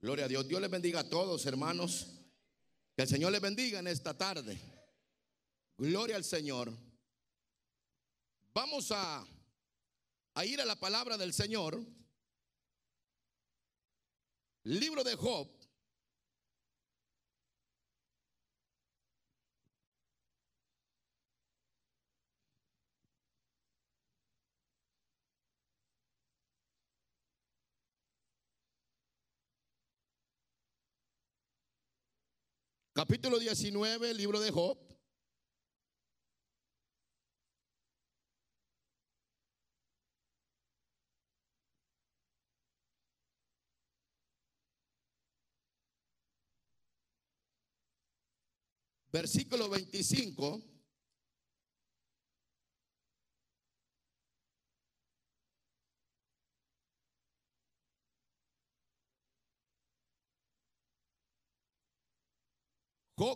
Gloria a Dios. Dios les bendiga a todos, hermanos. Que el Señor les bendiga en esta tarde. Gloria al Señor. Vamos a, a ir a la palabra del Señor. Libro de Job. Capítulo 19, libro de Job. Versículo 25.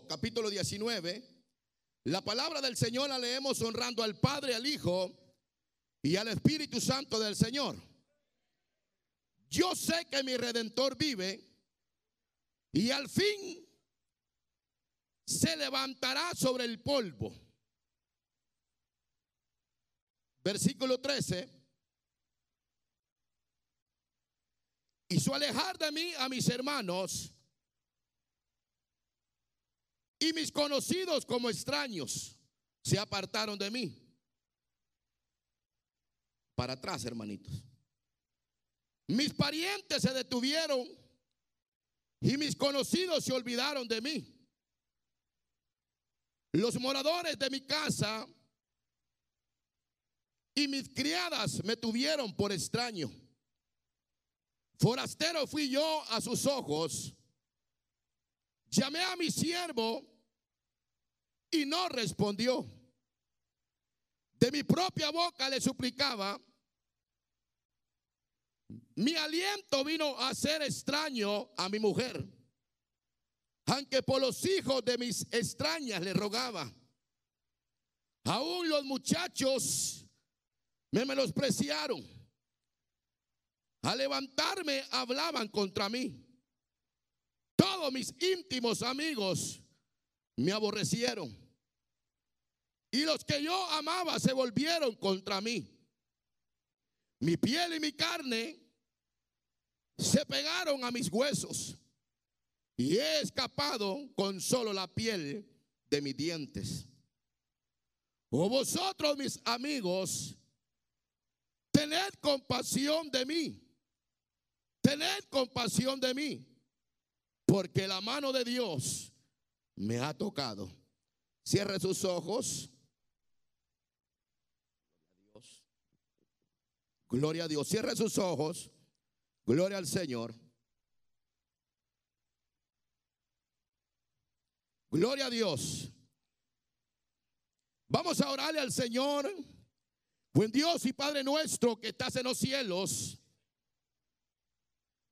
Capítulo 19. La palabra del Señor la leemos honrando al Padre, al Hijo y al Espíritu Santo del Señor. Yo sé que mi redentor vive y al fin se levantará sobre el polvo. Versículo 13. Hizo alejar de mí a mis hermanos y mis conocidos como extraños se apartaron de mí. Para atrás, hermanitos. Mis parientes se detuvieron y mis conocidos se olvidaron de mí. Los moradores de mi casa y mis criadas me tuvieron por extraño. Forastero fui yo a sus ojos. Llamé a mi siervo y no respondió. De mi propia boca le suplicaba. Mi aliento vino a ser extraño a mi mujer, aunque por los hijos de mis extrañas le rogaba. Aún los muchachos me menospreciaron. Al levantarme hablaban contra mí. Todos mis íntimos amigos me aborrecieron. Y los que yo amaba se volvieron contra mí. Mi piel y mi carne se pegaron a mis huesos. Y he escapado con solo la piel de mis dientes. O vosotros, mis amigos, tened compasión de mí. Tened compasión de mí. Porque la mano de Dios me ha tocado. Cierre sus ojos. Gloria a Dios. Cierre sus ojos. Gloria al Señor. Gloria a Dios. Vamos a orarle al Señor. Buen Dios y Padre nuestro que estás en los cielos.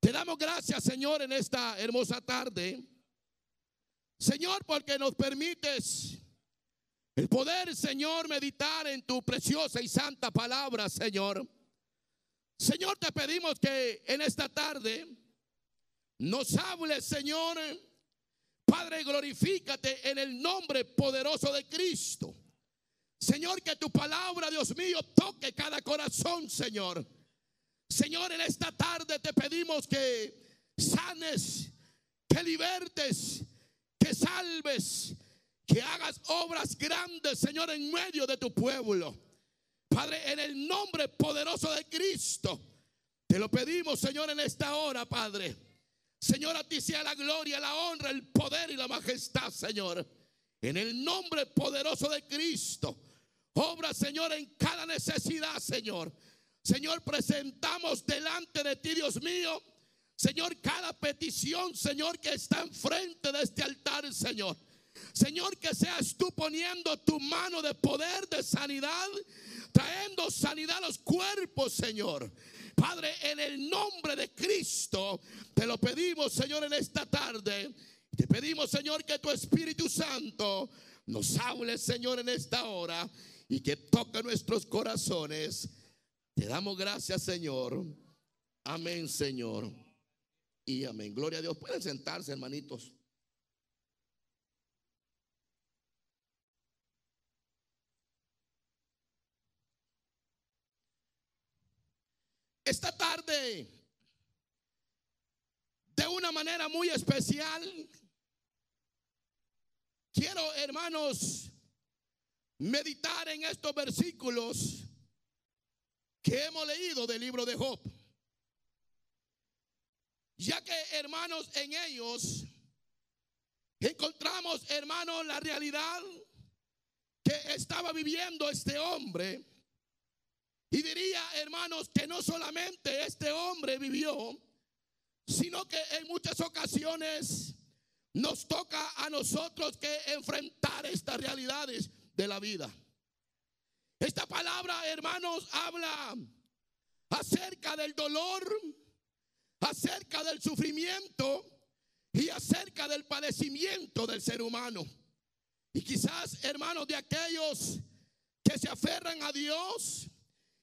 Te damos gracias, Señor, en esta hermosa tarde. Señor, porque nos permites el poder, Señor, meditar en tu preciosa y santa palabra, Señor. Señor, te pedimos que en esta tarde nos hables, Señor. Padre, glorifícate en el nombre poderoso de Cristo. Señor, que tu palabra, Dios mío, toque cada corazón, Señor. Señor, en esta tarde te pedimos que sanes, que libertes, que salves, que hagas obras grandes, Señor, en medio de tu pueblo. Padre, en el nombre poderoso de Cristo, te lo pedimos, Señor, en esta hora, Padre. Señor, a ti sea la gloria, la honra, el poder y la majestad, Señor. En el nombre poderoso de Cristo. Obra, Señor, en cada necesidad, Señor. Señor, presentamos delante de ti, Dios mío. Señor, cada petición, Señor, que está enfrente de este altar, Señor. Señor, que seas tú poniendo tu mano de poder, de sanidad, trayendo sanidad a los cuerpos, Señor. Padre, en el nombre de Cristo, te lo pedimos, Señor, en esta tarde. Te pedimos, Señor, que tu Espíritu Santo nos hable, Señor, en esta hora y que toque nuestros corazones. Te damos gracias, Señor. Amén, Señor. y amén. Gloria a Dios. Pueden sentarse, hermanitos. Esta tarde, de una manera muy especial, quiero, hermanos, meditar en estos versículos que hemos leído del libro de Job. Ya que, hermanos, en ellos encontramos, hermanos, la realidad que estaba viviendo este hombre y diría, hermanos, que no solamente este hombre vivió, sino que en muchas ocasiones nos toca a nosotros que enfrentar estas realidades de la vida. Esta palabra, hermanos, habla acerca del dolor, acerca del sufrimiento y acerca del padecimiento del ser humano. Y quizás, hermanos, de aquellos que se aferran a Dios,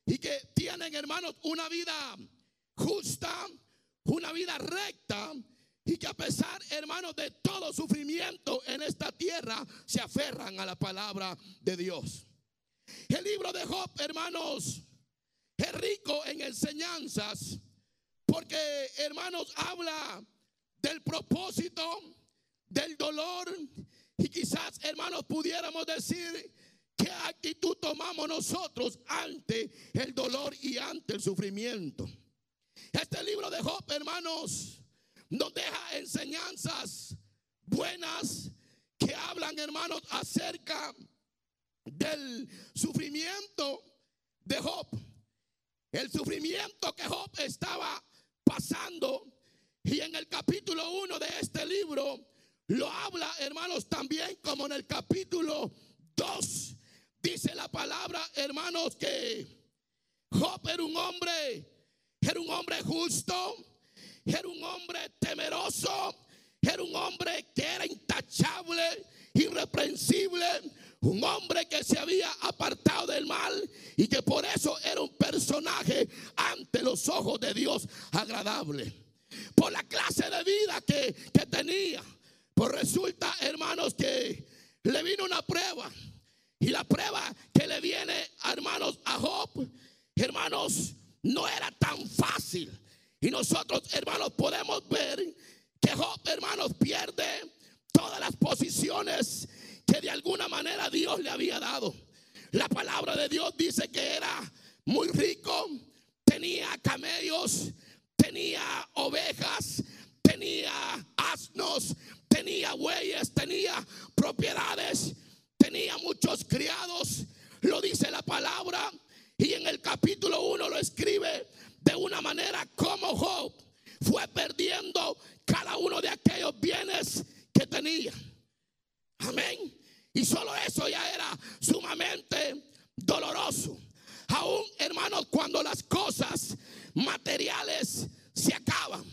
y que tienen, hermanos, una vida justa, una vida recta y que a pesar, hermanos, de todo sufrimiento en esta tierra, se aferran a la palabra de Dios. El libro de Job, hermanos, es rico en enseñanzas porque, hermanos, habla del propósito, del dolor y quizás, hermanos, pudiéramos decir ¿Qué actitud tomamos nosotros ante el dolor y ante el sufrimiento? Este libro de Job, hermanos, nos deja enseñanzas buenas que hablan, hermanos, acerca del sufrimiento de Job. El sufrimiento que Job estaba pasando. Y en el capítulo 1 de este libro lo habla, hermanos, también como en el capítulo 2 Dice la palabra, hermanos, que Job era un hombre, era un hombre justo, era un hombre temeroso, era un hombre que era intachable, irreprensible, un hombre que se había apartado del mal y que por eso era un personaje ante los ojos de Dios agradable. Por la clase de vida que, que tenía. Pues resulta, hermanos, que le vino una prueba. Y la prueba que le viene, hermanos, a Job, hermanos, no era tan fácil. Y nosotros, hermanos, podemos ver que Job, hermanos, pierde todas las posiciones que de alguna manera Dios le había dado. La palabra de Dios dice que era muy rico, tenía camellos, tenía ovejas, tenía asnos, tenía bueyes, tenía propiedades tenía muchos criados, lo dice la palabra, y en el capítulo 1 lo escribe de una manera como Job fue perdiendo cada uno de aquellos bienes que tenía. Amén. Y solo eso ya era sumamente doloroso. Aún, hermanos, cuando las cosas materiales se acaban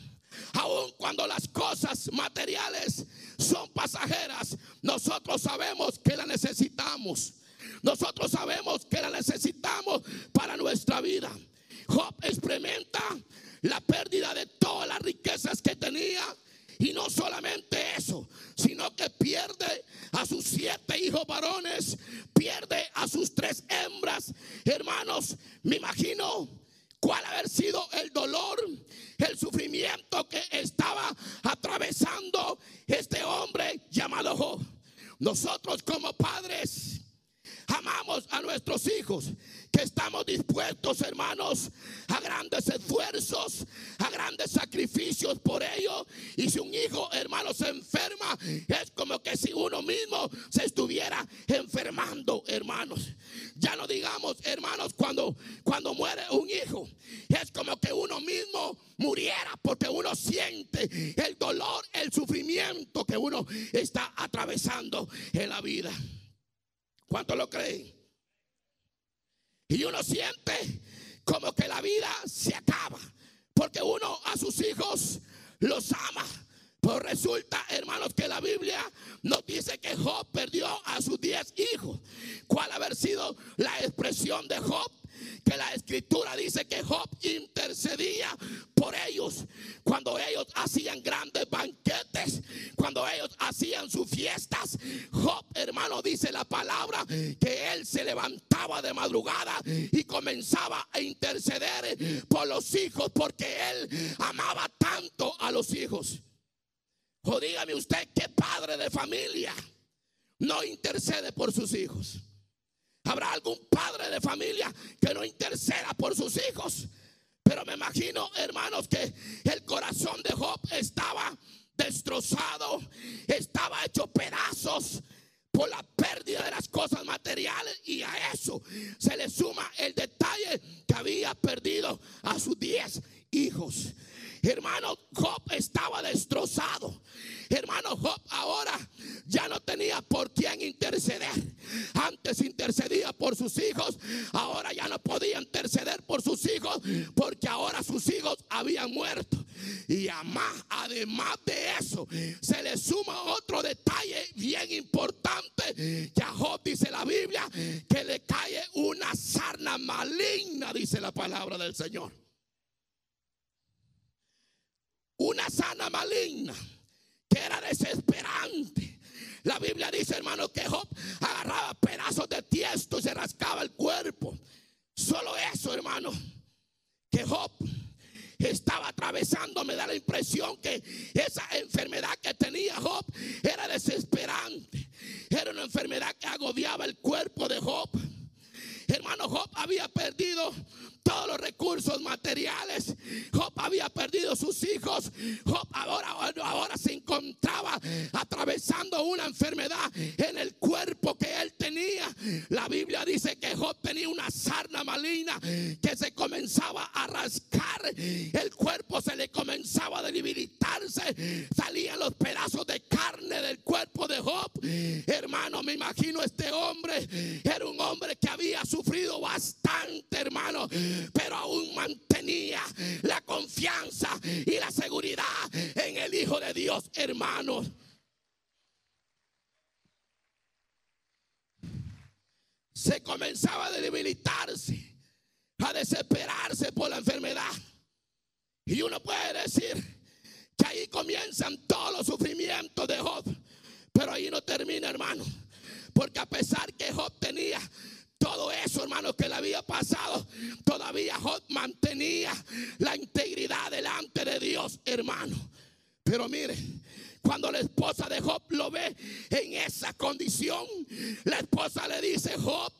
Aun cuando las cosas materiales son pasajeras, nosotros sabemos que la necesitamos. Nosotros sabemos que la necesitamos para nuestra vida. Job experimenta la pérdida imagino, hermanos, que el corazón de Job estaba destrozado, estaba hecho pedazos por la pérdida de las cosas materiales y a eso se le suma el detalle que había perdido a sus diez hijos. Hermano, Job estaba destrozado. Además, de eso, se le suma otro detalle bien importante que Job dice la Biblia que le cae una sarna maligna, dice la palabra del Señor una sana maligna que era desesperante. La Biblia dice, hermano, que Job agarraba pedazos de tiesto y se rascaba el cuerpo. Solo eso, hermano, que Job estaba atravesando, me da la impresión que esa enfermedad que tenía Job era desesperante. Era una enfermedad que agobiaba el cuerpo de Job. Hermano, Job había perdido todos los recursos materiales. Job había perdido sus hijos. Job ahora, ahora se encontraba atravesando una enfermedad en el cuerpo que él tenía. La Biblia dice que Job tenía una sarna maligna que se comenzaba a rascar. El cuerpo se le comenzaba a debilitarse. Salían los pedazos de carne del cuerpo de Job. Hermano, me imagino este hombre. Era un hombre que había sufrido bastante, hermano pero aún mantenía la confianza y la seguridad en el Hijo de Dios, hermanos. Se comenzaba a debilitarse, a desesperarse por la enfermedad. Y uno puede decir que ahí comienzan todos los sufrimientos de Job. Pero ahí no termina, hermano. Porque a pesar que Job tenía todo eso, hermano, que le había pasado, todavía Job mantenía la integridad delante de Dios, hermano. Pero mire, cuando la esposa de Job lo ve en esa condición, la esposa le dice, Job,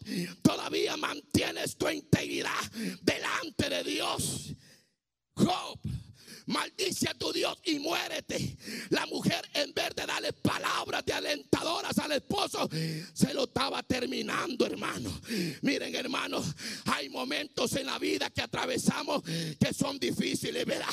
todavía mantienes tu integridad delante de Dios. Job, maldice a tu Dios y muérete. La mujer en vez de darle palabras de alentadoras al esposo, se lo estaba terminando, hermano. Miren, hermano, hay momentos en la vida que atravesamos que son difíciles, ¿verdad?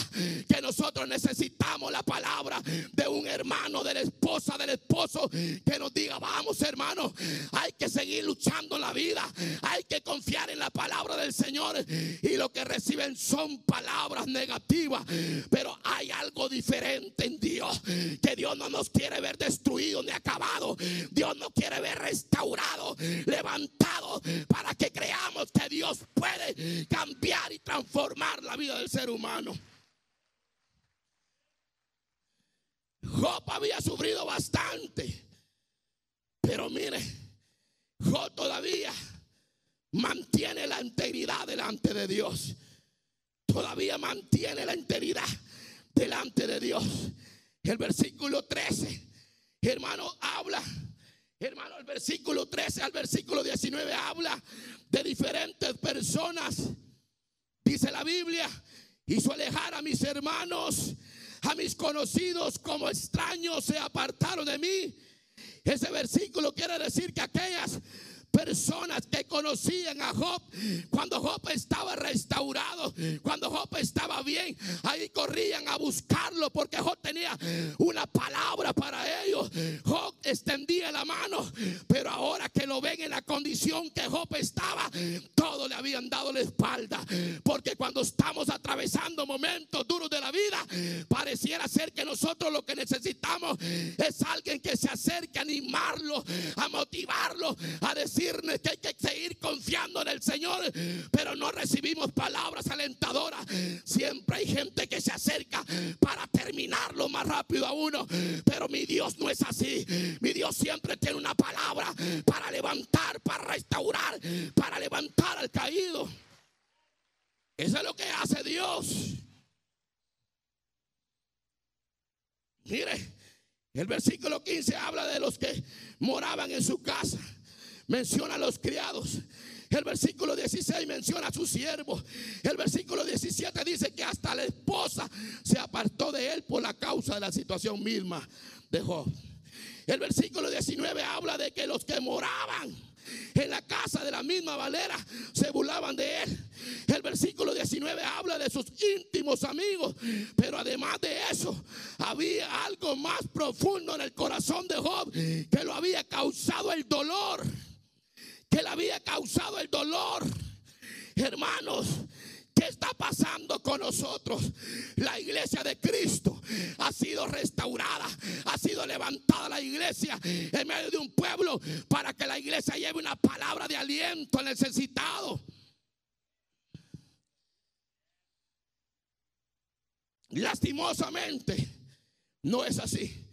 Que nosotros necesitamos la palabra de un hermano, de la esposa, del esposo, que nos diga, vamos, hermano, hay que seguir luchando en la vida, hay que confiar en la palabra del Señor y lo que reciben son palabras negativas pero hay algo diferente en Dios. Que Dios no nos quiere ver destruido ni acabado. Dios nos quiere ver restaurado, levantado, para que creamos que Dios puede cambiar y transformar la vida del ser humano. Job había sufrido bastante. Pero mire, Job todavía mantiene la integridad delante de Dios todavía mantiene la integridad delante de Dios. El versículo 13, hermano, habla. Hermano, el versículo 13 al versículo 19 habla de diferentes personas. Dice la Biblia, hizo alejar a mis hermanos, a mis conocidos como extraños se apartaron de mí. Ese versículo quiere decir que aquellas personas que conocían a Job cuando Job estaba restaurado, cuando Job estaba bien, ahí corrían a buscarlo porque Job tenía una palabra para ellos. Job extendía la mano, pero ahora que lo ven en la condición que Job estaba, todos le habían dado la espalda, porque cuando estamos atravesando momentos duros de la vida, pareciera ser que nosotros lo que necesitamos es alguien que se acerque a animarlo, a motivarlo, a decir que hay que seguir confiando en el Señor, pero no recibimos palabras alentadoras. Siempre hay gente que se acerca para terminarlo más rápido a uno, pero mi Dios no es así. Mi Dios siempre tiene una palabra para levantar, para restaurar, para levantar al caído. Eso es lo que hace Dios. Mire, el versículo 15 habla de los que moraban en su casa. Menciona a los criados. El versículo 16 menciona a su siervo. El versículo 17 dice que hasta la esposa se apartó de él por la causa de la situación misma de Job. El versículo 19 habla de que los que moraban en la casa de la misma Valera se burlaban de él. El versículo 19 habla de sus íntimos amigos, pero además de eso, había algo más profundo en el corazón de Job que lo había causado el dolor, que le había causado el dolor. Hermanos, ¿Qué está pasando con nosotros? La iglesia de Cristo ha sido restaurada, ha sido levantada la iglesia en medio de un pueblo para que la iglesia lleve una palabra de aliento al necesitado. Lastimosamente, no es así.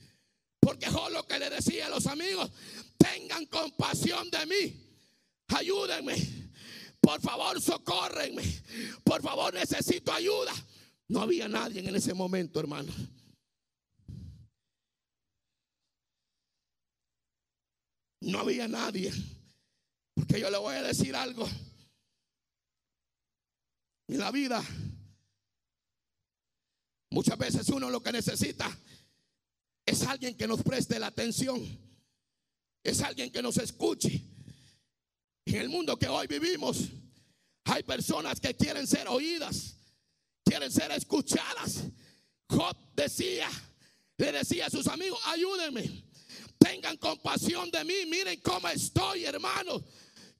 Porque Job lo que le decía a los amigos, tengan compasión de mí, ayúdenme por favor, socórrenme. Por favor, necesito ayuda. No había nadie en ese momento, hermano. No había nadie. Porque yo le voy a decir algo. En la vida, muchas veces uno lo que necesita es alguien que nos preste la atención. Es alguien que nos escuche. En el mundo que hoy vivimos, hay personas que quieren ser oídas, quieren ser escuchadas. Job decía, le decía a sus amigos, ayúdenme, tengan compasión de mí, miren cómo estoy, hermano.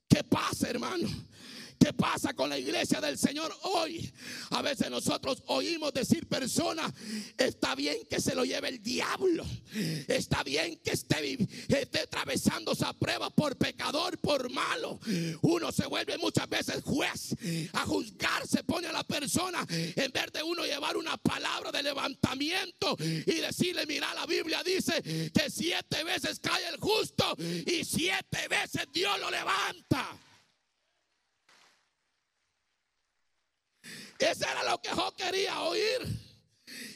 ¿Qué pasa, hermano? ¿Qué pasa con la iglesia del Señor hoy? A veces nosotros oímos decir personas, está bien que se lo lleve el diablo, está bien que esté, esté atravesando esa prueba por pecador, por malo. Uno se vuelve muchas veces juez a juzgar, se pone a la persona en vez de uno llevar una palabra de levantamiento y decirle, mira, la Biblia dice que siete veces cae el justo y siete veces Dios lo levanta. Ese era lo que yo quería oír.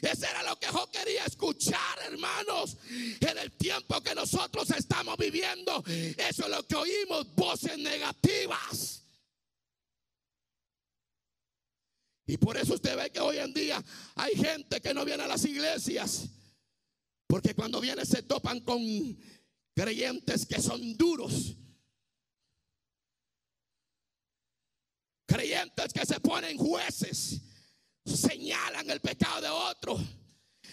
Ese era lo que yo quería escuchar, hermanos. En el tiempo que nosotros estamos viviendo, eso es lo que oímos, voces negativas. Y por eso usted ve que hoy en día hay gente que no viene a las iglesias. Porque cuando viene se topan con creyentes que son duros Creyentes que se ponen jueces, señalan el pecado de otro.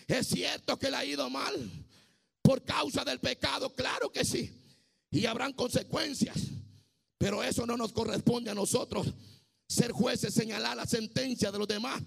Es cierto que le ha ido mal por causa del pecado, claro que sí. Y habrán consecuencias. Pero eso no nos corresponde a nosotros ser jueces, señalar la sentencia de los demás.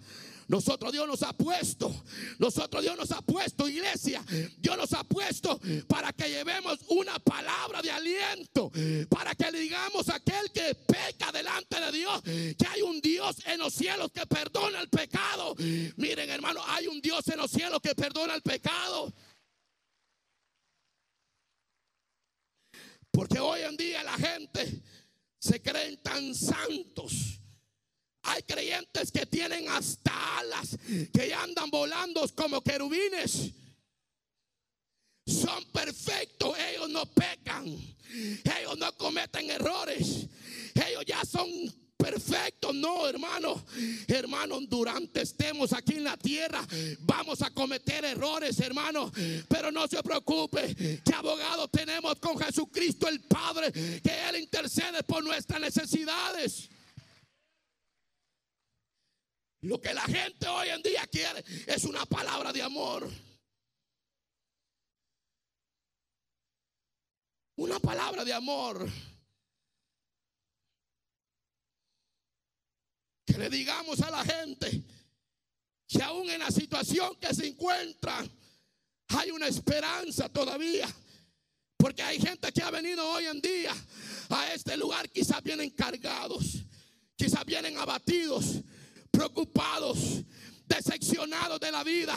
Nosotros Dios nos ha puesto, nosotros Dios nos ha puesto, iglesia, Dios nos ha puesto para que llevemos una palabra de aliento, para que le digamos a aquel que peca delante de Dios, que hay un Dios en los cielos que perdona el pecado. Miren hermano, hay un Dios en los cielos que perdona el pecado. Porque hoy en día la gente se creen tan santos hay creyentes que tienen hasta alas, que andan volando como querubines. Son perfectos, ellos no pecan, ellos no cometen errores, ellos ya son perfectos. No, hermano, hermano, durante estemos aquí en la tierra, vamos a cometer errores, hermano. Pero no se preocupe, que abogado tenemos con Jesucristo el Padre, que Él intercede por nuestras necesidades. Lo que la gente hoy en día quiere es una palabra de amor. Una palabra de amor. Que le digamos a la gente que aún en la situación que se encuentra hay una esperanza todavía. Porque hay gente que ha venido hoy en día a este lugar, quizás vienen cargados, quizás vienen abatidos, preocupados, decepcionados de la vida,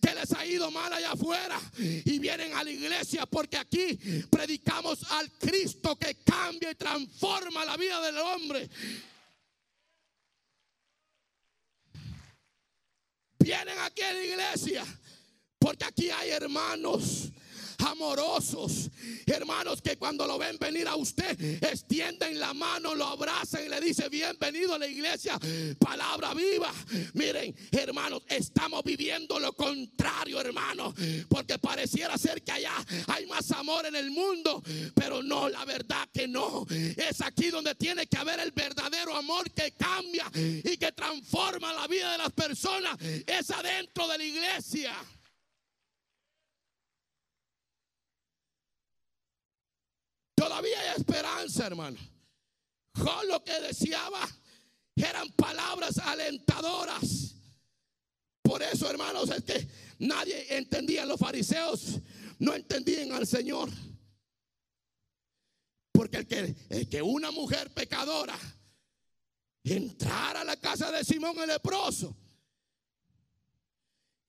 que les ha ido mal allá afuera y vienen a la iglesia porque aquí predicamos al Cristo que cambia y transforma la vida del hombre. Vienen aquí a la iglesia porque aquí hay hermanos amorosos. Hermanos que cuando lo ven venir a usted, extienden la mano, lo abrazan y le dicen, bienvenido a la iglesia, palabra viva. Miren, hermanos, estamos viviendo lo contrario, hermanos, porque pareciera ser que allá hay más amor en el mundo, pero no, la verdad que no. Es aquí donde tiene que haber el verdadero amor que cambia y que transforma la vida de las personas. Es adentro de la iglesia. Todavía hay esperanza, hermano. Con lo que deseaba eran palabras alentadoras. Por eso, hermanos, es que nadie entendía, los fariseos no entendían al Señor. Porque el que, el que una mujer pecadora entrara a la casa de Simón el leproso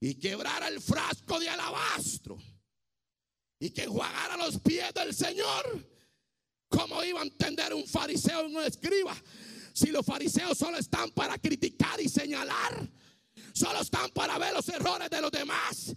y quebrara el frasco de alabastro y que enjuagara los pies del Señor, ¿cómo iba a entender un fariseo y un escriba? Si los fariseos solo están para criticar y señalar, solo están para ver los errores de los demás.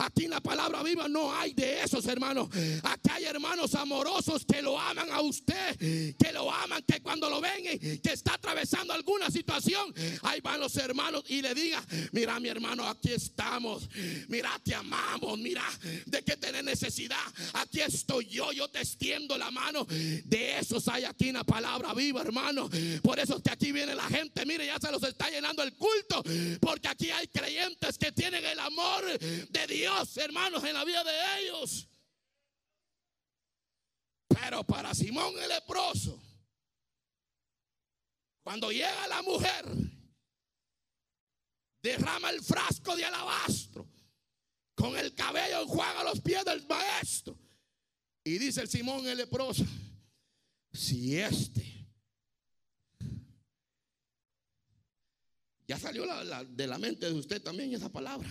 Aquí en la palabra viva no hay de esos hermanos. Aquí hay hermanos amorosos que lo aman a usted, que lo aman, que cuando lo ven, que está atravesando alguna situación, ahí van los hermanos y le diga, mira mi hermano, aquí estamos, mira, te amamos, mira, de que tener necesidad, aquí estoy yo, yo te extiendo la mano. De esos hay aquí en la palabra viva, hermano. Por eso es que aquí viene la gente, mire, ya se los está llenando el culto, porque aquí hay creyentes que tienen el amor de Dios hermanos, en la vida de ellos. Pero para Simón el leproso, cuando llega la mujer, derrama el frasco de alabastro, con el cabello enjuaga los pies del maestro. Y dice el Simón el leproso, si este ya salió de la mente de usted también esa palabra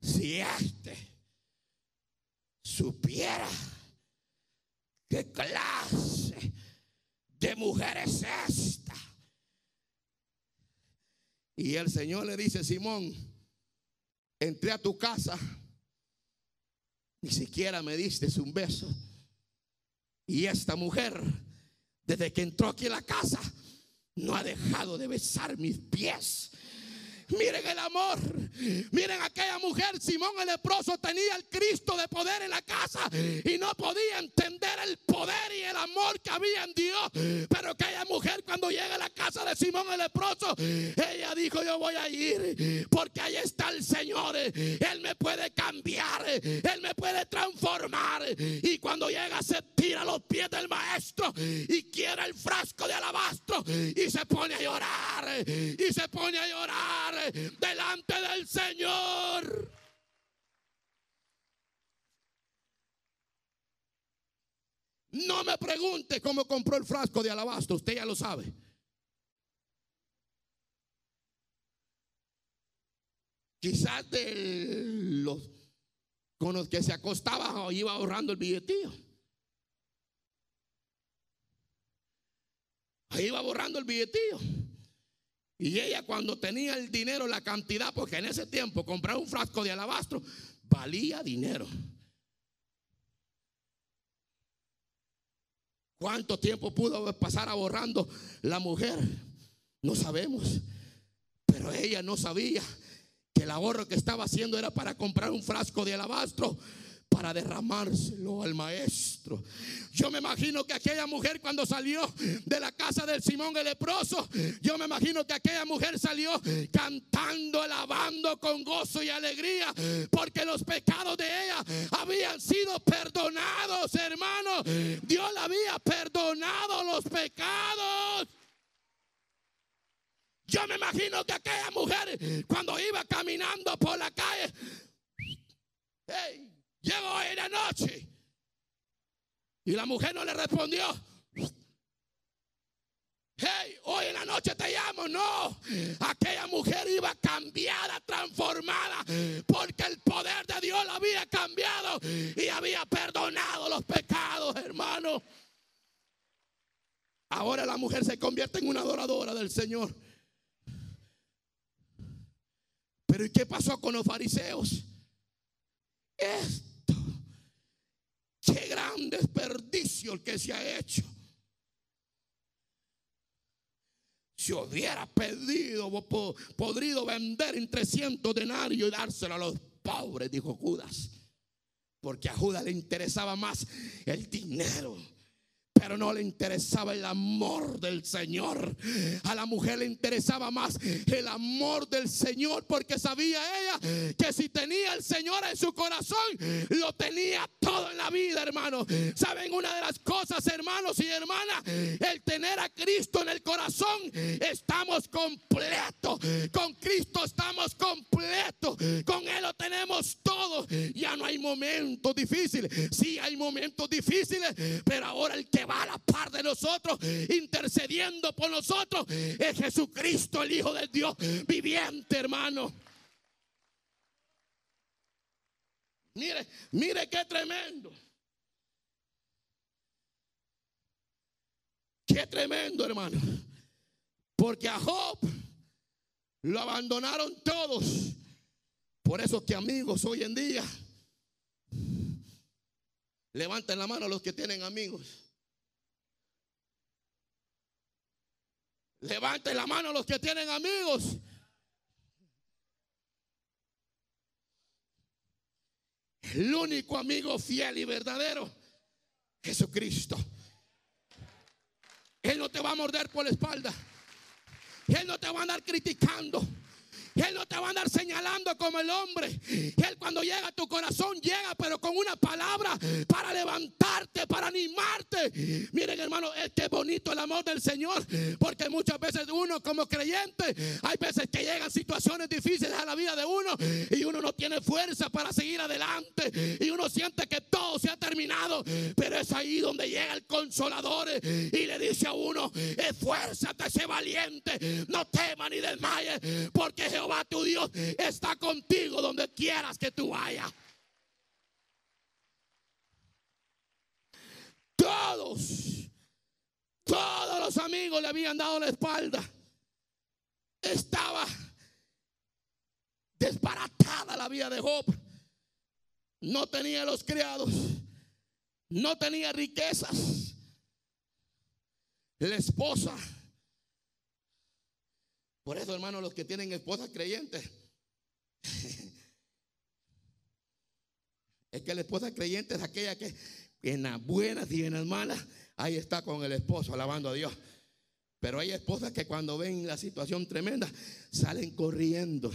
si este supiera qué clase de mujer es esta. Y el Señor le dice, Simón, entré a tu casa, ni siquiera me diste un beso. Y esta mujer, desde que entró aquí a la casa, no ha dejado de besar mis pies. Miren el amor. Miren aquella mujer, Simón el leproso, tenía el Cristo de poder en la casa y no podía entender el poder y el amor que había en Dios. Pero aquella mujer cuando llega a la casa de Simón el leproso, ella dijo, yo voy a ir porque ahí está el Señor. Él me puede cambiar, Él me puede transformar. Y cuando llega se tira los pies del maestro y quiere el frasco de alabastro y se pone a llorar. Y se pone a llorar delante del Señor. No me pregunte cómo compró el frasco de alabastro, usted ya lo sabe. Quizás de los con los que se acostaba o iba ahorrando el billetío. Ahí iba borrando el billetío. Y ella cuando tenía el dinero, la cantidad, porque en ese tiempo comprar un frasco de alabastro valía dinero. ¿Cuánto tiempo pudo pasar ahorrando la mujer? No sabemos. Pero ella no sabía que el ahorro que estaba haciendo era para comprar un frasco de alabastro para derramárselo al maestro. Yo me imagino que aquella mujer cuando salió de la casa del Simón el leproso, yo me imagino que aquella mujer salió cantando, alabando con gozo y alegría, porque los pecados de ella habían sido perdonados, hermano. Dios le había perdonado los pecados. Yo me imagino que aquella mujer cuando iba caminando por la calle, hey, Llegó en la noche. Y la mujer no le respondió. Hey, hoy en la noche te llamo. No, aquella mujer iba cambiada, transformada, porque el poder de Dios la había cambiado y había perdonado los pecados, hermano. Ahora la mujer se convierte en una adoradora del Señor. Pero ¿y qué pasó con los fariseos? Qué gran desperdicio el que se ha hecho. Si hubiera pedido, podrido vender en 300 denarios y dárselo a los pobres, dijo Judas. Porque a Judas le interesaba más el dinero pero no le interesaba el amor del Señor. A la mujer le interesaba más el amor del Señor porque sabía ella que si tenía el Señor en su corazón, lo tenía todo en la vida, hermano. ¿Saben una de las cosas, hermanos y hermanas? El tener a Cristo en el corazón, estamos completos. Con Cristo estamos completos. Con Él lo tenemos todo. Ya no hay momentos difíciles. Sí hay momentos difíciles, pero ahora el que a la par de nosotros, intercediendo por nosotros, es Jesucristo, el Hijo del Dios viviente, hermano. Mire, mire qué tremendo. Qué tremendo, hermano. Porque a Job lo abandonaron todos. Por eso que amigos hoy en día, levanten la mano los que tienen amigos. Levanten la mano los que tienen amigos. El único amigo fiel y verdadero, Jesucristo. Él no te va a morder por la espalda. Él no te va a andar criticando. Él no te va a andar señalando como el hombre. Él cuando llega a tu corazón llega, pero con una palabra para levantarte, para animarte. Miren, hermano, es que bonito el amor del Señor, porque muchas veces uno como creyente, hay veces que llegan situaciones difíciles a la vida de uno y uno no tiene fuerza para seguir adelante y uno siente que todo se ha terminado, pero es ahí donde llega el consolador y le dice a uno, esfuérzate, sé valiente, no temas ni desmayes, porque Jehová tu Dios está contigo donde quieras que tú vayas. Todos, todos los amigos le habían dado la espalda. Estaba desbaratada la vida de Job. No tenía los criados, no tenía riquezas. La esposa por eso, hermanos, los que tienen esposas creyentes, es que la esposa creyente es aquella que en las buenas y en las malas, ahí está con el esposo alabando a Dios. Pero hay esposas que cuando ven la situación tremenda, salen corriendo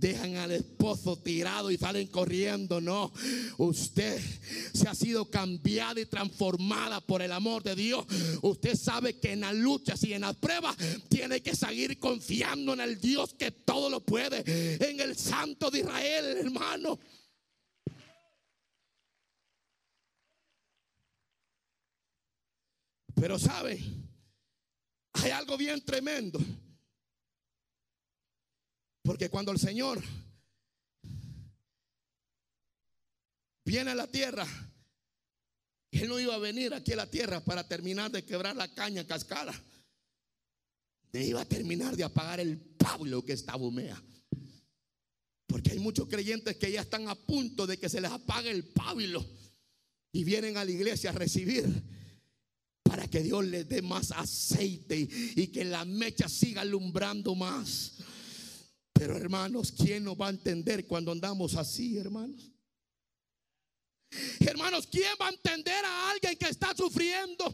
dejan al esposo tirado y salen corriendo. No, usted se ha sido cambiada y transformada por el amor de Dios. Usted sabe que en las luchas y en las pruebas tiene que seguir confiando en el Dios que todo lo puede, en el Santo de Israel, hermano. Pero sabe, hay algo bien tremendo. Porque cuando el Señor viene a la tierra, Él no iba a venir aquí a la tierra para terminar de quebrar la caña cascada. Él iba a terminar de apagar el Pablo que está humea. Porque hay muchos creyentes que ya están a punto de que se les apague el Pablo y vienen a la iglesia a recibir para que Dios les dé más aceite y que la mecha siga alumbrando más. Pero hermanos, ¿quién nos va a entender cuando andamos así, hermanos? Hermanos, ¿quién va a entender a alguien que está sufriendo?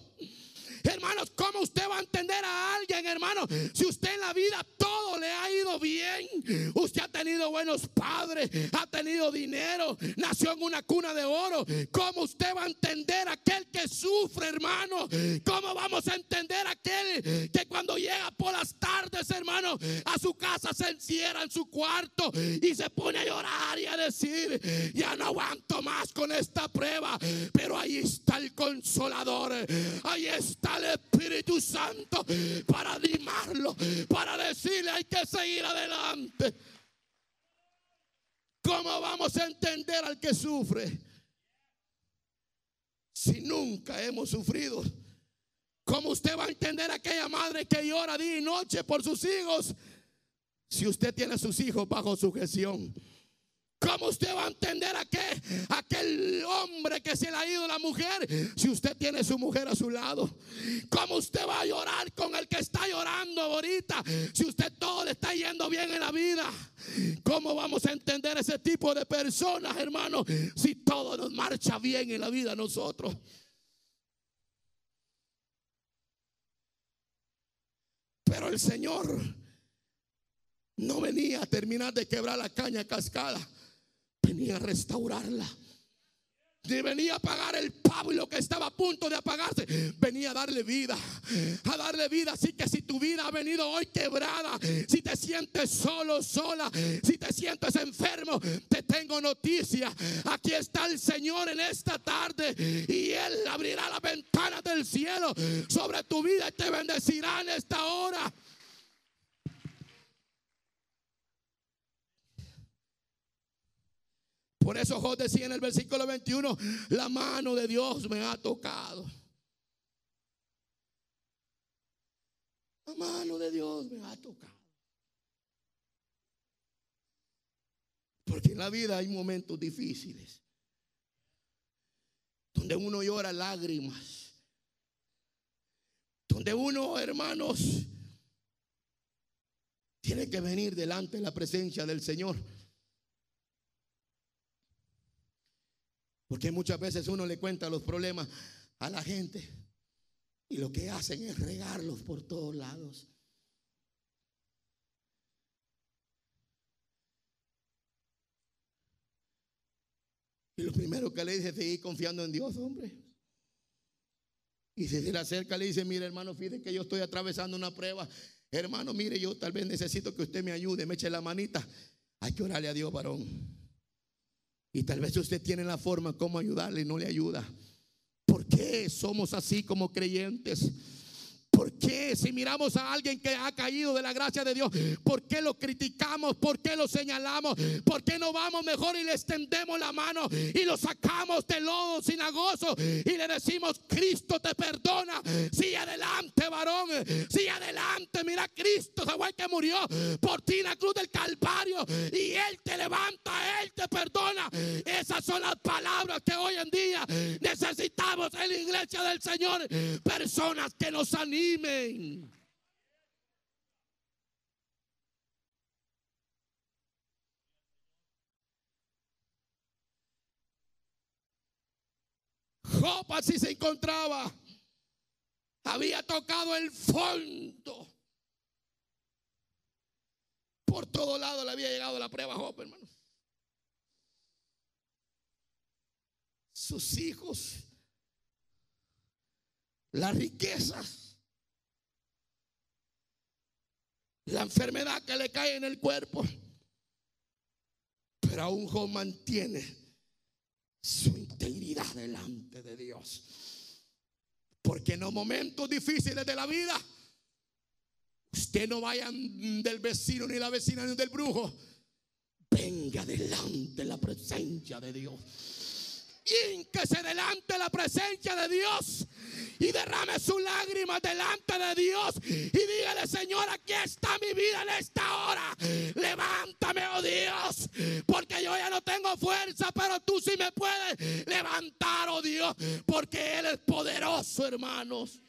Hermanos, ¿cómo usted va a entender a alguien, hermano? Si usted en la vida todo le ha ido bien, usted ha tenido buenos padres, ha tenido dinero, nació en una cuna de oro. ¿Cómo usted va a entender a aquel que sufre, hermano? ¿Cómo vamos a entender a aquel que cuando llega por las tardes, hermano, a su casa se encierra en su cuarto y se pone a llorar y a decir, ya no aguanto más con esta prueba, pero ahí está el consolador, ahí está el Espíritu Santo para animarlo, para decirle hay que seguir adelante. ¿Cómo vamos a entender al que sufre? Si nunca hemos sufrido. ¿Cómo usted va a entender a aquella madre que llora día y noche por sus hijos? Si usted tiene a sus hijos bajo sujeción. ¿Cómo usted va a entender a qué? Aquel hombre que se le ha ido la mujer, si usted tiene su mujer a su lado. ¿Cómo usted va a llorar con el que está llorando ahorita? Si usted todo le está yendo bien en la vida. ¿Cómo vamos a entender ese tipo de personas, hermano? Si todo nos marcha bien en la vida nosotros. Pero el Señor no venía a terminar de quebrar la caña cascada venía a restaurarla. Venía a pagar el pavo y lo que estaba a punto de apagarse. Venía a darle vida. A darle vida. Así que si tu vida ha venido hoy quebrada, si te sientes solo, sola, si te sientes enfermo, te tengo noticia. Aquí está el Señor en esta tarde y Él abrirá la ventana del cielo sobre tu vida y te bendecirá en esta hora. Por eso Job decía en el versículo 21, la mano de Dios me ha tocado. La mano de Dios me ha tocado. Porque en la vida hay momentos difíciles. Donde uno llora lágrimas. Donde uno, hermanos, tiene que venir delante de la presencia del Señor. Porque muchas veces uno le cuenta los problemas a la gente y lo que hacen es regarlos por todos lados. Y lo primero que le dice seguir confiando en Dios, hombre. Y si se le acerca, le dice, mire hermano, fíjate que yo estoy atravesando una prueba. Hermano, mire, yo tal vez necesito que usted me ayude, me eche la manita. Hay que orarle a Dios, varón. Y tal vez usted tiene la forma como ayudarle y no le ayuda. ¿Por qué somos así como creyentes? ¿Por qué si miramos a alguien que ha caído de la gracia de Dios, por qué lo criticamos? ¿Por qué lo señalamos? ¿Por qué no vamos mejor y le extendemos la mano y lo sacamos del lodo sinagoso y le decimos, Cristo te perdona? Sigue adelante, varón. Sigue adelante. Mira, Cristo igual que murió por ti en la cruz del Calvario y Él te levanta, Él te perdona. Esas son las palabras que hoy en día necesitamos en la iglesia del Señor. Personas que nos animen Job se encontraba. Había tocado el fondo. Por todo lado le había llegado la prueba a Job, hermano. Sus hijos, las riquezas, la enfermedad que le cae en el cuerpo. Pero aún Job mantiene su integridad delante de Dios. Porque en los momentos difíciles de la vida, usted no vaya del vecino ni la vecina ni del brujo. Venga delante la presencia de Dios se delante de la presencia de Dios y derrame su lágrima delante de Dios y dígale, Señor, aquí está mi vida en esta hora. Levántame, oh Dios, porque yo ya no tengo fuerza, pero tú sí me puedes levantar, oh Dios, porque Él es poderoso, hermanos.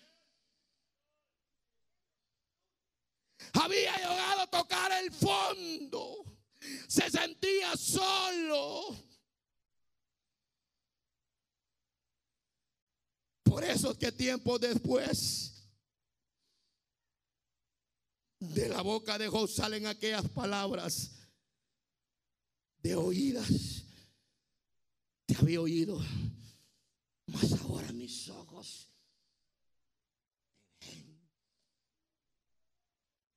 Había llegado a tocar el fondo. Se sentía solo. Por eso es que tiempo después de la boca de Job salen aquellas palabras de oídas. Te había oído, mas ahora mis ojos.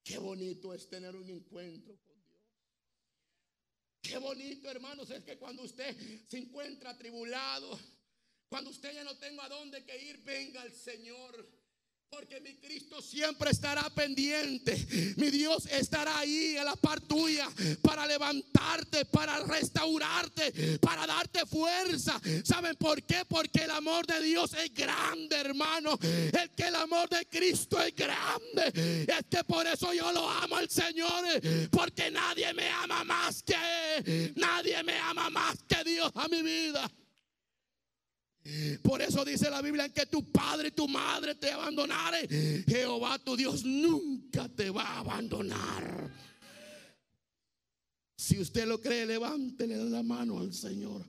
Qué bonito es tener un encuentro con Dios. Qué bonito, hermanos, es que cuando usted se encuentra tribulado, cuando usted ya no tenga a dónde que ir, venga el Señor Porque mi Cristo siempre estará pendiente. Mi Dios estará ahí a la par tuya para levantarte, para restaurarte, para darte fuerza. ¿Saben por qué? Porque el amor de Dios es grande, hermano. El que el amor de Cristo es grande. Es que por eso yo lo amo al Señor. Porque nadie me ama más que. Nadie me ama más que Dios a mi vida. Por eso dice la Biblia que tu padre y tu madre te abandonare. Jehová tu Dios nunca te va a abandonar. Si usted lo cree, levántele la mano al Señor.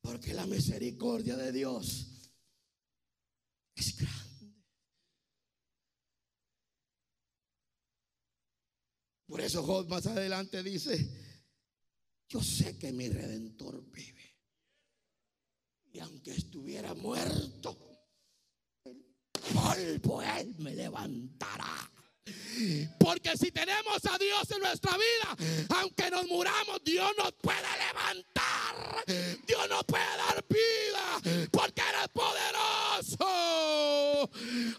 Porque la misericordia de Dios es grande. Por eso Job más adelante dice, yo sé que mi redentor vive. Y aunque estuviera muerto, el polvo él me levantará. Porque si tenemos a Dios en nuestra vida, aunque nos muramos, Dios nos puede levantar. Dios nos puede dar vida. Porque eres poderoso.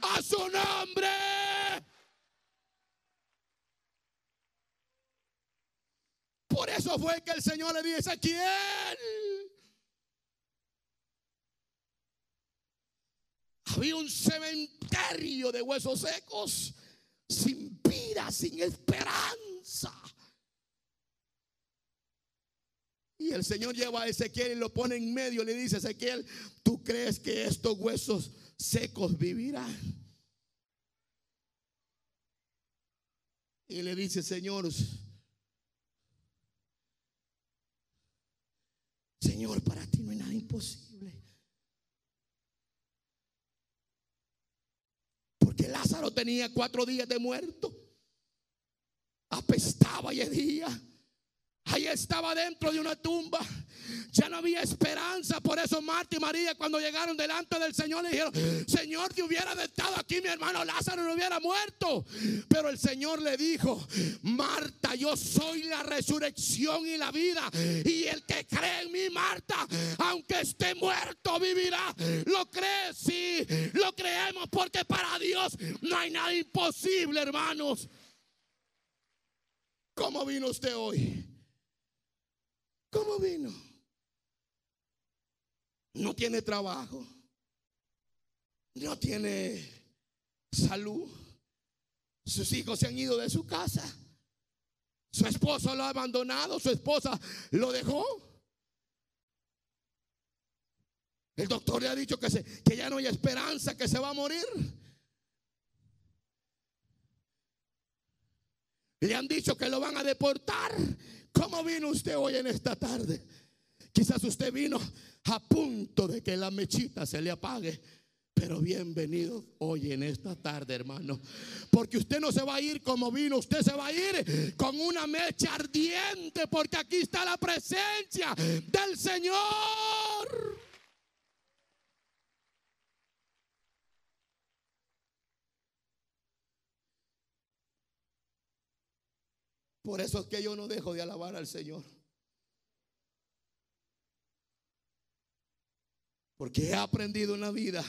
A su nombre. Por eso fue que el Señor le dice quién. Había un cementerio de huesos secos, sin vida, sin esperanza. Y el Señor lleva a Ezequiel y lo pone en medio. Le dice, Ezequiel, ¿tú crees que estos huesos secos vivirán? Y le dice, Señor, Señor, para ti no hay nada imposible. Porque Lázaro tenía cuatro días de muerto. Apestaba y hedía. Ahí estaba dentro de una tumba. Ya no había esperanza. Por eso Marta y María cuando llegaron delante del Señor le dijeron, Señor, te hubiera estado aquí mi hermano Lázaro no hubiera muerto. Pero el Señor le dijo, Marta, yo soy la resurrección y la vida. Y el que cree en mí, Marta, aunque esté muerto, vivirá. ¿Lo crees? Sí, lo creemos porque para Dios no hay nada imposible, hermanos. ¿Cómo vino usted hoy? ¿Cómo vino? No tiene trabajo. No tiene salud. Sus hijos se han ido de su casa. Su esposo lo ha abandonado. Su esposa lo dejó. El doctor le ha dicho que, se, que ya no hay esperanza, que se va a morir. Le han dicho que lo van a deportar. ¿Cómo vino usted hoy en esta tarde? Quizás usted vino a punto de que la mechita se le apague. Pero bienvenido hoy en esta tarde, hermano. Porque usted no se va a ir como vino, usted se va a ir con una mecha ardiente. Porque aquí está la presencia del Señor. Por eso es que yo no dejo de alabar al Señor. Porque he aprendido en la vida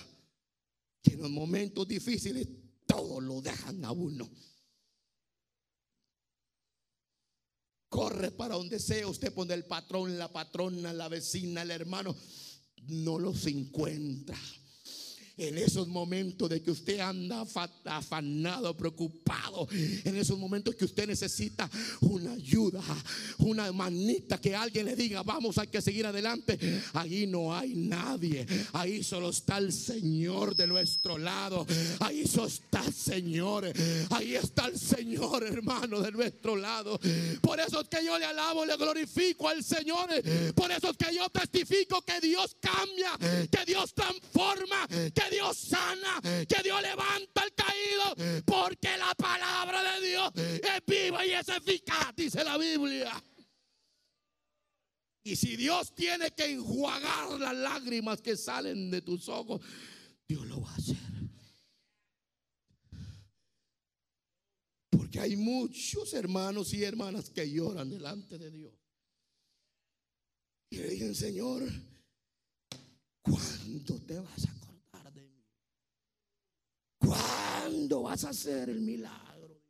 que en los momentos difíciles todo lo dejan a uno. Corre para donde sea, usted pone el patrón, la patrona, la vecina, el hermano, no los encuentra en esos momentos de que usted anda afanado, preocupado, en esos momentos que usted necesita una ayuda, una manita que alguien le diga, vamos, hay que seguir adelante. Ahí no hay nadie, ahí solo está el Señor de nuestro lado, ahí solo está el Señor, ahí está el Señor, hermano, de nuestro lado. Por eso es que yo le alabo, le glorifico al Señor, por eso es que yo testifico que Dios cambia, que Dios transforma, Dios sana, que Dios levanta al caído, porque la palabra de Dios es viva y es eficaz, dice la Biblia. Y si Dios tiene que enjuagar las lágrimas que salen de tus ojos, Dios lo va a hacer. Porque hay muchos hermanos y hermanas que lloran delante de Dios. Y le dije, Señor, ¿cuándo te vas a? ¿Cuándo vas a hacer el milagro?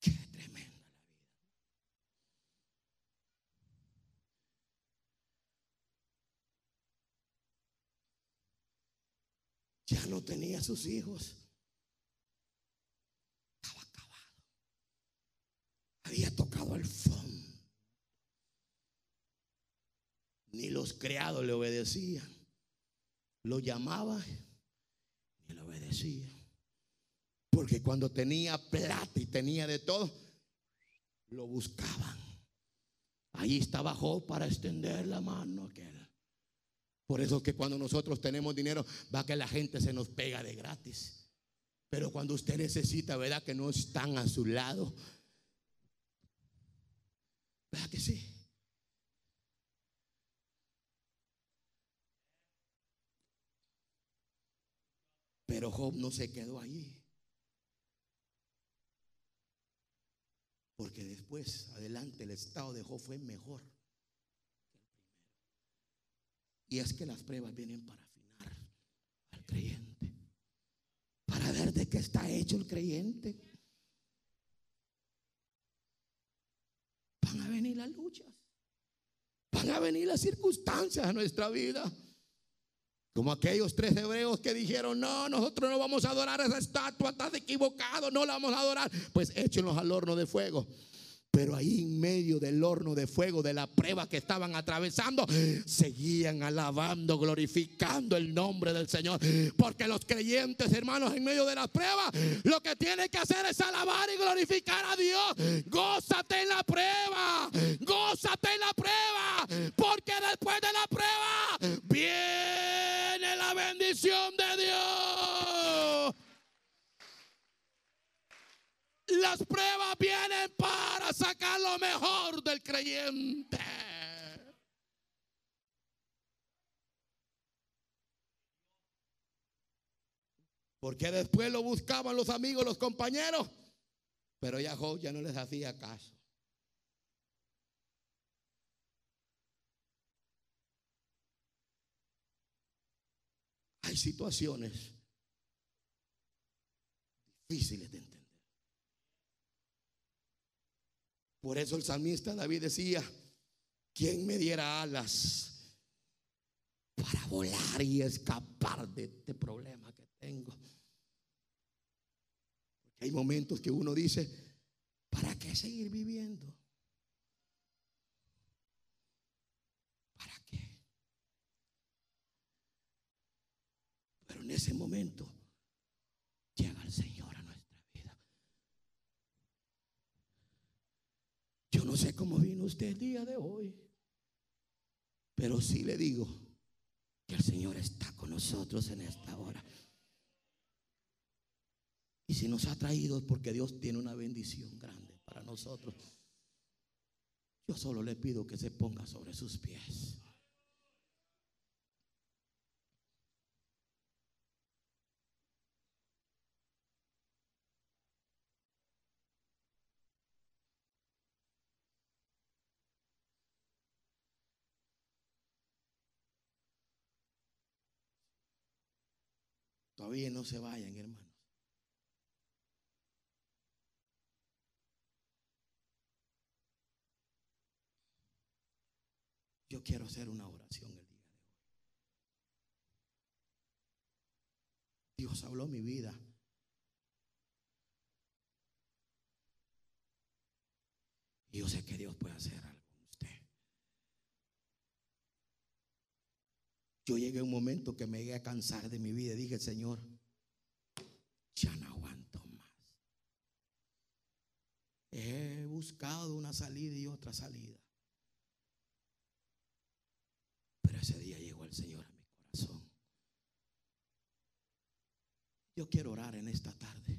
Qué tremenda la vida. Ya no tenía sus hijos. Estaba acabado. Había tocado el fondo. Ni los criados le obedecían. Lo llamaba y le obedecía. Porque cuando tenía plata y tenía de todo, lo buscaban. Ahí estaba Job para extender la mano aquel. Por eso que cuando nosotros tenemos dinero, va que la gente se nos pega de gratis. Pero cuando usted necesita, ¿verdad? Que no están a su lado. ¿Verdad que sí? Pero Job no se quedó allí. Porque después, adelante, el estado de Job fue mejor. Y es que las pruebas vienen para afinar al creyente. Para ver de qué está hecho el creyente. Van a venir las luchas. Van a venir las circunstancias a nuestra vida. Como aquellos tres hebreos que dijeron, no, nosotros no vamos a adorar esa estatua, estás equivocado, no la vamos a adorar. Pues échenlos al horno de fuego. Pero ahí en medio del horno de fuego, de la prueba que estaban atravesando, seguían alabando, glorificando el nombre del Señor. Porque los creyentes, hermanos, en medio de la prueba, lo que tienen que hacer es alabar y glorificar a Dios. Gózate en la prueba, gózate en la prueba, porque después de la prueba viene la bendición de Dios. Las pruebas vienen para sacar lo mejor del creyente. Porque después lo buscaban los amigos, los compañeros. Pero ya no les hacía caso. Hay situaciones difíciles de entender. Por eso el salmista David decía, ¿quién me diera alas para volar y escapar de este problema que tengo? Porque hay momentos que uno dice, ¿para qué seguir viviendo? ¿Para qué? Pero en ese momento llega el Señor a nuestra vida. Yo no sé cómo vino usted el día de hoy, pero sí le digo que el Señor está con nosotros en esta hora. Y si nos ha traído es porque Dios tiene una bendición grande para nosotros. Yo solo le pido que se ponga sobre sus pies. Todavía no se vayan, hermanos. Yo quiero hacer una oración el día de hoy. Dios habló mi vida. Yo sé que Dios puede hacer algo con usted. Yo llegué a un momento que me llegué a cansar de mi vida. Dije, Señor, ya no aguanto más. He buscado una salida y otra salida. Pero ese día llegó el Señor a mi corazón. Yo quiero orar en esta tarde.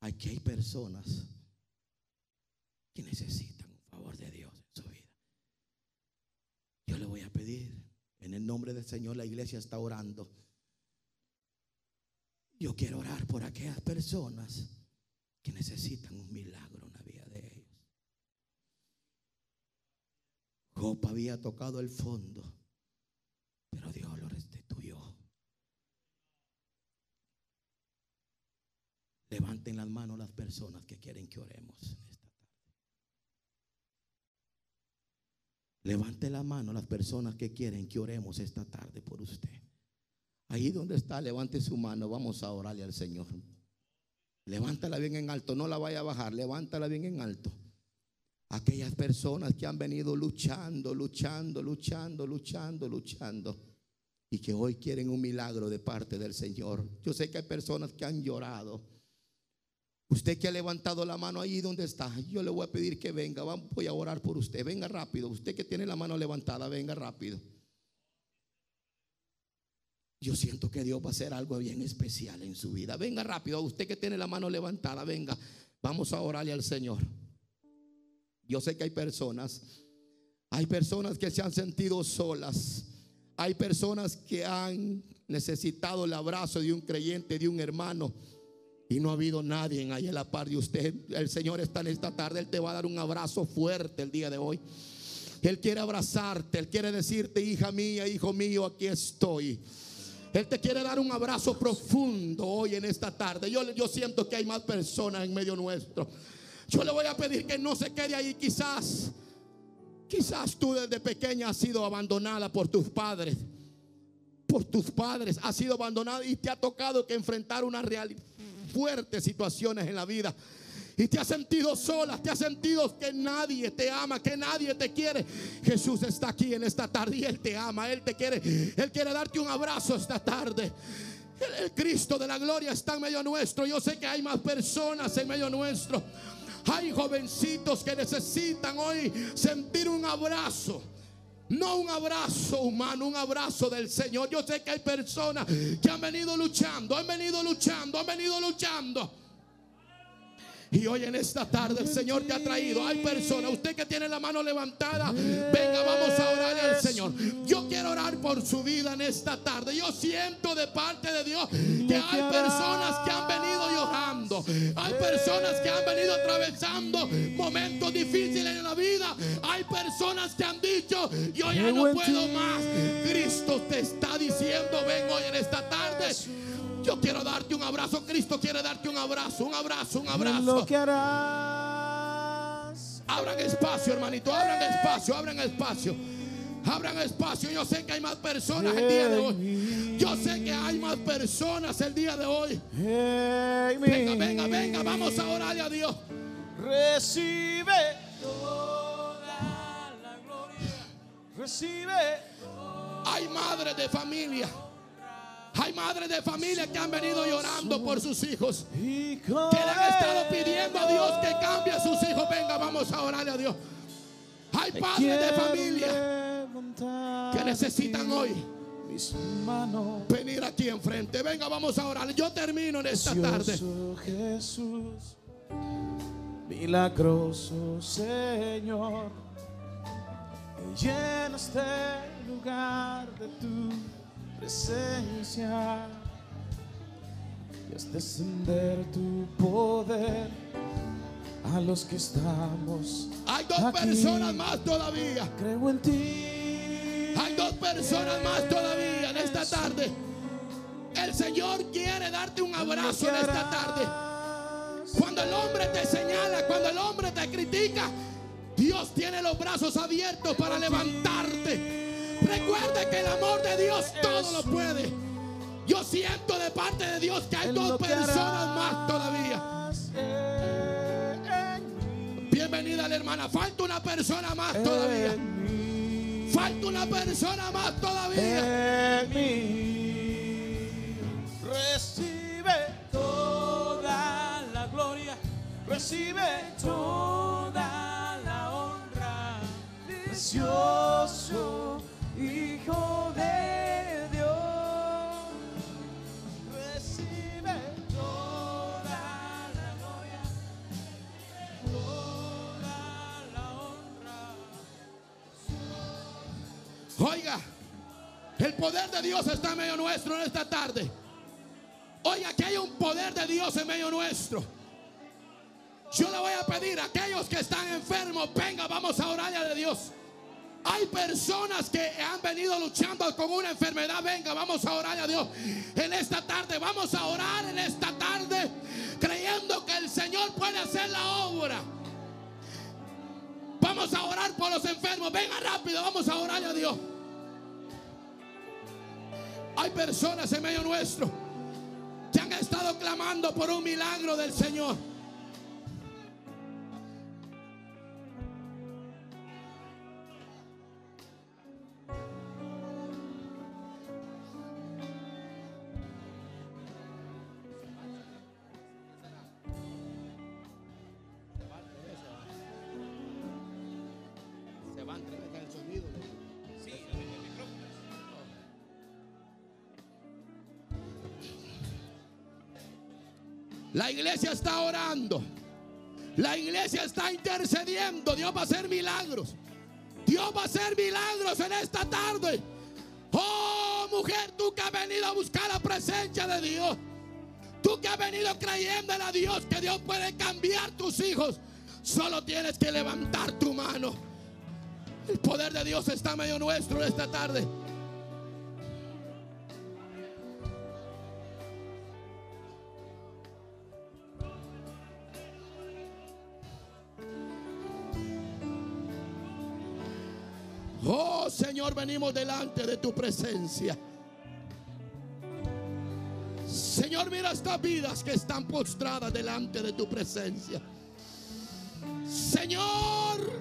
Aquí hay personas que necesitan un favor de Dios. Yo le voy a pedir, en el nombre del Señor, la iglesia está orando. Yo quiero orar por aquellas personas que necesitan un milagro en la vida de ellos. Job había tocado el fondo, pero Dios lo restituyó. Levanten las manos las personas que quieren que oremos esta tarde. Levante la mano las personas que quieren que oremos esta tarde por usted. Ahí donde está, levante su mano. Vamos a orarle al Señor. Levántala bien en alto. No la vaya a bajar. Levántala bien en alto. Aquellas personas que han venido luchando, luchando, luchando, luchando, luchando. Y que hoy quieren un milagro de parte del Señor. Yo sé que hay personas que han llorado. Usted que ha levantado la mano ahí donde está, yo le voy a pedir que venga. Voy a orar por usted. Venga rápido. Usted que tiene la mano levantada, venga rápido. Yo siento que Dios va a hacer algo bien especial en su vida. Venga rápido, usted que tiene la mano levantada, venga, vamos a orarle al Señor. Yo sé que hay personas, hay personas que se han sentido solas, hay personas que han necesitado el abrazo de un creyente, de un hermano. Y no ha habido nadie ahí a la par de usted. El Señor está en esta tarde. Él te va a dar un abrazo fuerte el día de hoy. Él quiere abrazarte. Él quiere decirte, hija mía, hijo mío, aquí estoy. Él te quiere dar un abrazo profundo hoy en esta tarde. Yo, yo siento que hay más personas en medio nuestro. Yo le voy a pedir que no se quede ahí. Quizás, quizás tú desde pequeña has sido abandonada por tus padres. Por tus padres has sido abandonada y te ha tocado que enfrentar una real, fuertes situaciones en la vida y te has sentido sola, te has sentido que nadie te ama, que nadie te quiere. Jesús está aquí en esta tarde y Él te ama, Él te quiere, Él quiere darte un abrazo esta tarde. El, Cristo de la gloria está en medio nuestro. Yo sé que hay más personas en medio nuestro. Hay jovencitos que necesitan hoy sentir un abrazo. No un abrazo humano, un abrazo del Señor. Yo sé que hay personas que han venido luchando, han venido luchando, han venido luchando. Y hoy en esta tarde el Señor te ha traído. Hay personas, usted que tiene la mano levantada, venga, vamos a orarle al Señor. Yo quiero orar por su vida en esta tarde. Yo siento de parte de Dios que hay personas que han venido llorando. Hay personas que han venido atravesando momentos difíciles en la vida. Hay personas que han dicho, yo ya no puedo más. Cristo te está diciendo, ven hoy en esta tarde. Yo quiero darte un abrazo. Cristo quiere darte un abrazo, un abrazo, un abrazo. Abran espacio, hermanito. Abran espacio, abran espacio. Abran espacio. Yo sé que hay más personas el día de hoy. Yo sé que hay más personas el día de hoy. Venga, venga, venga. Vamos a orarle a Dios. Recibe toda la gloria. Recibe. Hay madres de familia. Hay madres de familia que han venido llorando por sus hijos. Que le han estado pidiendo a Dios que cambie a sus hijos. Venga, vamos a orarle a Dios. Hay padres de familia que necesitan hoy venir aquí enfrente. Venga, vamos a orar. Yo termino en esta tarde. Jesús, milagroso Señor, llena este lugar de tu presencia y haz descender tu poder a los que estamos. Hay dos aquí. personas más todavía. Creo en ti. Hay dos personas más todavía en esta tarde. El Señor quiere darte un abrazo en esta tarde. Cuando el hombre te señala, cuando el hombre te critica, Dios tiene los brazos abiertos para levantarte. Recuerde que el amor de Dios todo lo puede. Yo siento de parte de Dios que hay dos personas más todavía. Bienvenida la hermana. Falta una persona más todavía. Falta una persona más todavía. Recibe toda la gloria, recibe toda la honra. Poder de Dios está en medio nuestro en esta tarde. Oiga, que hay un poder de Dios en medio nuestro. Yo le voy a pedir a aquellos que están enfermos, venga, vamos a orarle a Dios. Hay personas que han venido luchando con una enfermedad. Venga, vamos a orar a Dios en esta tarde. Vamos a orar en esta tarde creyendo que el Señor puede hacer la obra. Vamos a orar por los enfermos. Venga rápido, vamos a orar a Dios. Hay personas en medio nuestro que han estado clamando por un milagro del Señor. La iglesia está orando. La iglesia está intercediendo. Dios va a hacer milagros. Dios va a hacer milagros en esta tarde. Oh, mujer, tú que has venido a buscar la presencia de Dios. Tú que has venido creyendo a Dios que Dios puede cambiar tus hijos. Solo tienes que levantar tu mano. El poder de Dios está medio nuestro esta tarde. Venimos delante de tu presencia. Señor, mira estas vidas que están postradas delante de tu presencia. Señor,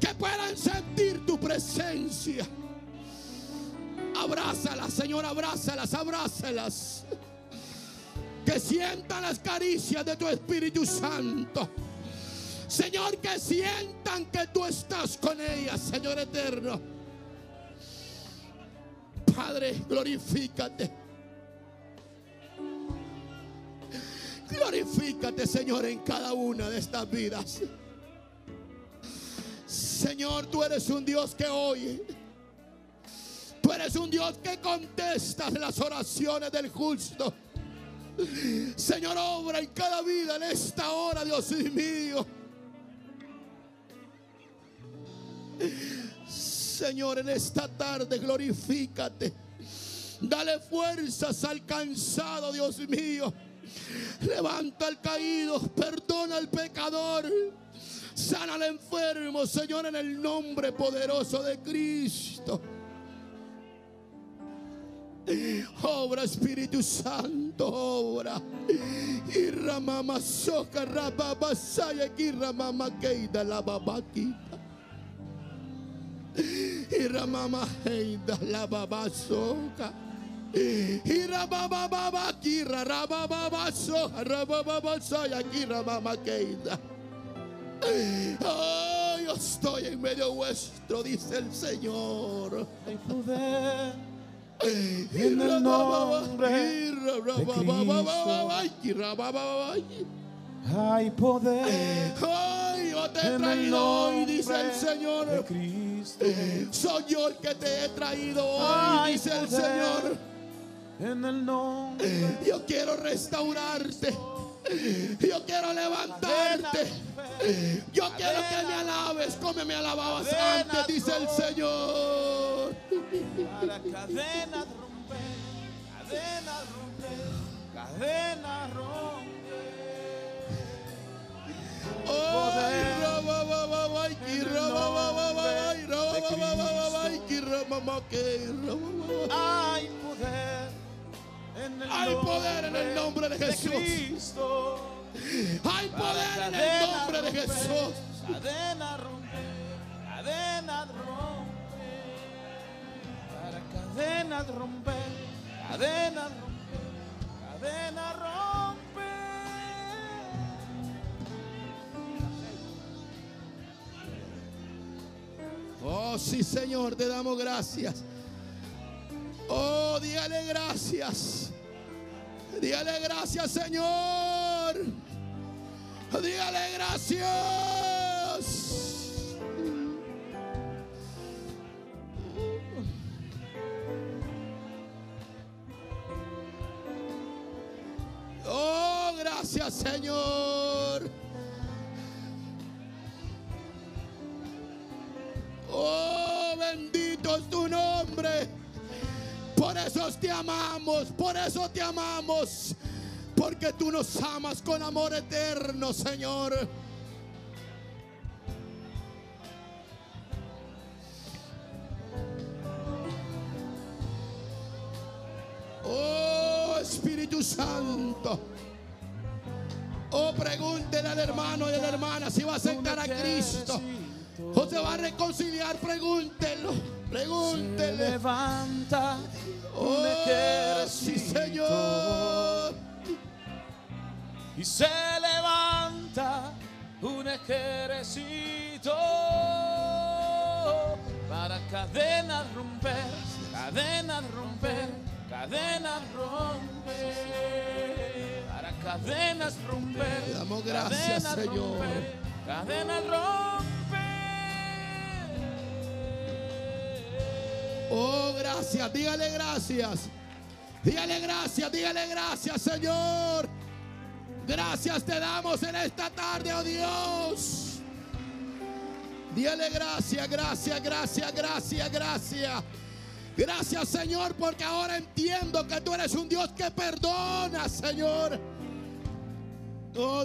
que puedan sentir tu presencia. Abrázalas, Señor, abrázalas, abrázalas. Que sientan las caricias de tu Espíritu Santo. Señor, que sientan que tú estás con ellas, Señor eterno. Padre, glorifícate. Glorifícate, Señor, en cada una de estas vidas. Señor, tú eres un Dios que oye. Tú eres un Dios que contesta las oraciones del justo. Señor, obra en cada vida en esta hora, Dios mío. Señor, en esta tarde glorifícate. Dale fuerzas al cansado, Dios mío. Levanta al caído, perdona al pecador. Sana al enfermo, Señor, en el nombre poderoso de Cristo. Obra Espíritu Santo, obra. Y ramama soca rababa saya ki ramama keida la babakita. Y ramama heida la babasoca. Y rababa kira rababa so rababa saya ki ramama keida. Oh, yo estoy en medio vuestro, dice el Señor. Hay poder En el nombre hay poder Ay, yo te traído hoy, dice el de Señor. Soy yo el que te he traído hoy, dice el Señor. En el nombre Yo quiero restaurarte. Yo quiero levantarte. Yo quiero que me alabes como me alababas Cadena antes, dice el Señor. para cadenas romper, cadenas romper, cadenas romper. Hay poder en el Hay poder en el nombre de Jesús. Hay poder en el Cadena nombre de Jesús. Cadena romper, cadena romper. Para cadenas romper, cadenas romper, cadenas romper. Oh, sí, Señor, te damos gracias. Oh, dígale gracias. Dígale gracias, Señor. Dígale gracias. Oh, gracias. Señor. Por eso te amamos, por eso te amamos. Porque tú nos amas con amor eterno, Señor. Oh Espíritu Santo. Oh, pregúntele al hermano y a la hermana si va a aceptar a Cristo o se va a reconciliar. Pregúntelo, Se pregúntele. levanta un Oh, sí, ejército Señor. y se levanta un ejército para cadenas romper, cadenas romper, cadenas romper, para cadenas romper. Damos gracias, cadenas Señor. romper, cadenas romper. Oh, gracias. Dígale gracias. Dígale gracias, dígale gracias, Señor. Gracias te damos en esta tarde, oh Dios. Dígale gracias, gracias, gracias, gracias, gracias. Gracias, Señor, porque ahora entiendo que tú eres un Dios que perdona, Señor. Oh,